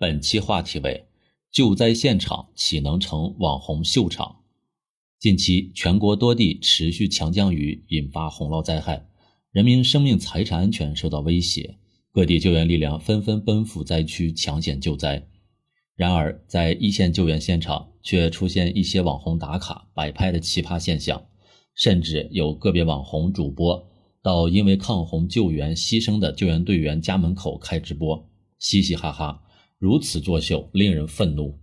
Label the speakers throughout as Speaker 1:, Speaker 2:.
Speaker 1: 本期话题为：救灾现场岂能成网红秀场？近期全国多地持续强降雨，引发洪涝灾害，人民生命财产安全受到威胁，各地救援力量纷纷奔赴灾区抢险救灾。然而，在一线救援现场，却出现一些网红打卡摆拍的奇葩现象，甚至有个别网红主播到因为抗洪救援牺牲的救援队员家门口开直播，嘻嘻哈哈。如此作秀，令人愤怒。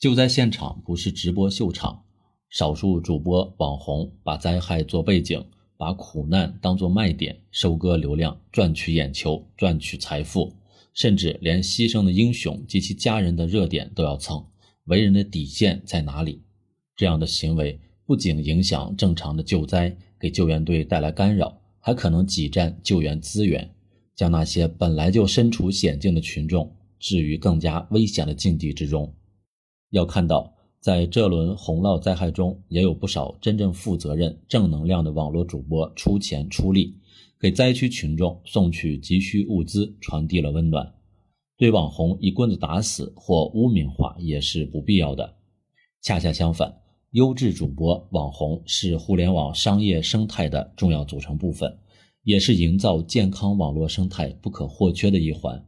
Speaker 1: 救灾现场不是直播秀场，少数主播网红把灾害做背景，把苦难当作卖点，收割流量，赚取眼球，赚取财富，甚至连牺牲的英雄及其家人的热点都要蹭。为人的底线在哪里？这样的行为不仅影响正常的救灾，给救援队带来干扰，还可能挤占救援资源，将那些本来就身处险境的群众。置于更加危险的境地之中。要看到，在这轮洪涝灾害中，也有不少真正负责任、正能量的网络主播出钱出力，给灾区群众送去急需物资，传递了温暖。对网红一棍子打死或污名化也是不必要的。恰恰相反，优质主播网红是互联网商业生态的重要组成部分，也是营造健康网络生态不可或缺的一环。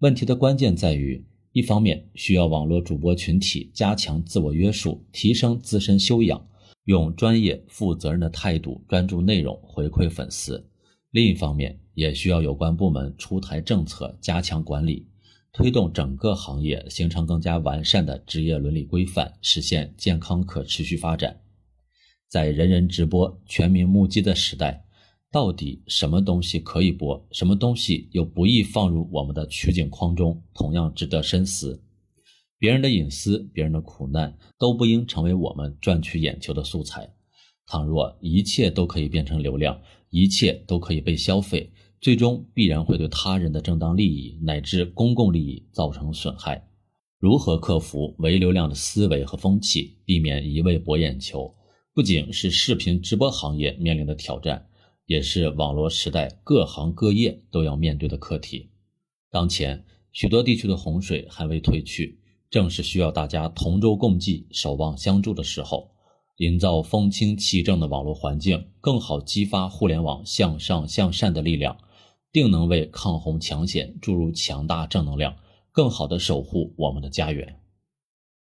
Speaker 1: 问题的关键在于，一方面需要网络主播群体加强自我约束，提升自身修养，用专业负责任的态度专注内容回馈粉丝；另一方面，也需要有关部门出台政策，加强管理，推动整个行业形成更加完善的职业伦理规范，实现健康可持续发展。在人人直播、全民目击的时代。到底什么东西可以播，什么东西又不易放入我们的取景框中，同样值得深思。别人的隐私、别人的苦难，都不应成为我们赚取眼球的素材。倘若一切都可以变成流量，一切都可以被消费，最终必然会对他人的正当利益乃至公共利益造成损害。如何克服唯流量的思维和风气，避免一味博眼球，不仅是视频直播行业面临的挑战。也是网络时代各行各业都要面对的课题。当前许多地区的洪水还未退去，正是需要大家同舟共济、守望相助的时候。营造风清气正的网络环境，更好激发互联网向上向善的力量，定能为抗洪抢险注入强大正能量，更好地守护我们的家园。